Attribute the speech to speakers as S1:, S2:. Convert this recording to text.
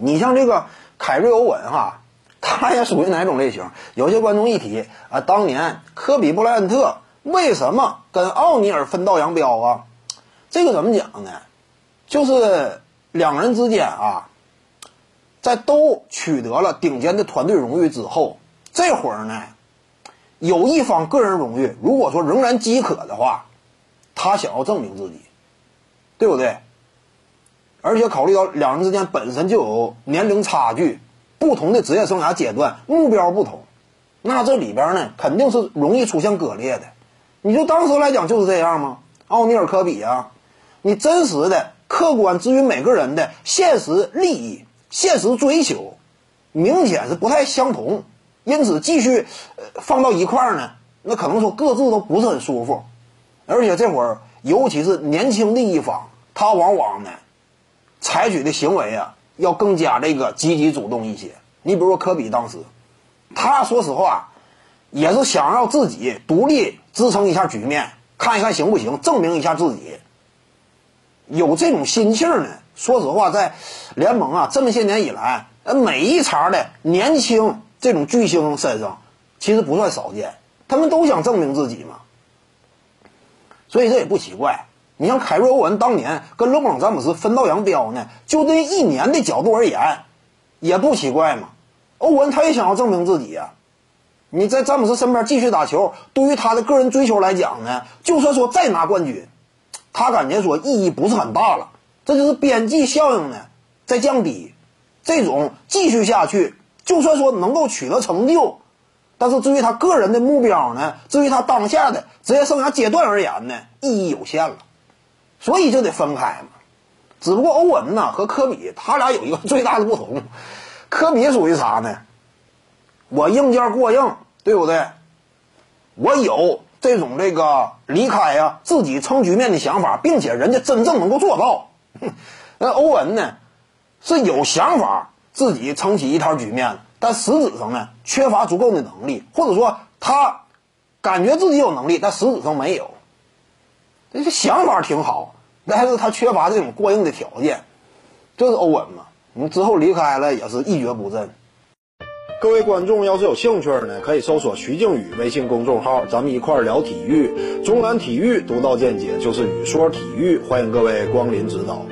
S1: 你像这个凯瑞欧文哈，他也属于哪种类型？有些观众一提啊，当年科比布莱恩特为什么跟奥尼尔分道扬镳啊？这个怎么讲呢？就是两人之间啊，在都取得了顶尖的团队荣誉之后，这会儿呢，有一方个人荣誉，如果说仍然饥渴的话，他想要证明自己，对不对？而且考虑到两人之间本身就有年龄差距，不同的职业生涯阶段，目标不同，那这里边呢，肯定是容易出现割裂的。你就当时来讲就是这样吗？奥尼尔、科比啊，你真实的。客观至于每个人的现实利益、现实追求，明显是不太相同，因此继续放到一块儿呢，那可能说各自都不是很舒服，而且这会儿尤其是年轻的一方，他往往呢采取的行为啊要更加这个积极主动一些。你比如说科比当时，他说实话也是想要自己独立支撑一下局面，看一看行不行，证明一下自己。有这种心气儿呢？说实话，在联盟啊这么些年以来，呃，每一茬的年轻这种巨星身上，其实不算少见。他们都想证明自己嘛，所以这也不奇怪。你像凯瑞欧文当年跟勒布朗詹姆斯分道扬镳呢，就这一年的角度而言，也不奇怪嘛。欧文他也想要证明自己呀。你在詹姆斯身边继续打球，对于他的个人追求来讲呢，就算说再拿冠军。他感觉说意义不是很大了，这就是边际效应呢在降低。这种继续下去，就算说能够取得成就，但是至于他个人的目标呢，至于他当下的职业生涯阶段而言呢，意义有限了。所以就得分开嘛。只不过欧文呢和科比，他俩有一个最大的不同，科比属于啥呢？我硬件过硬，对不对？我有。这种这个离开呀，自己撑局面的想法，并且人家真正能够做到。那欧文呢，是有想法自己撑起一摊局面，但实质上呢，缺乏足够的能力，或者说他感觉自己有能力，但实质上没有。这是想法挺好，但是他缺乏这种过硬的条件，这是欧文嘛。你之后离开了也是一蹶不振。各位观众要是有兴趣呢，可以搜索徐静宇微信公众号，咱们一块儿聊体育。中南体育独到见解就是语说体育，欢迎各位光临指导。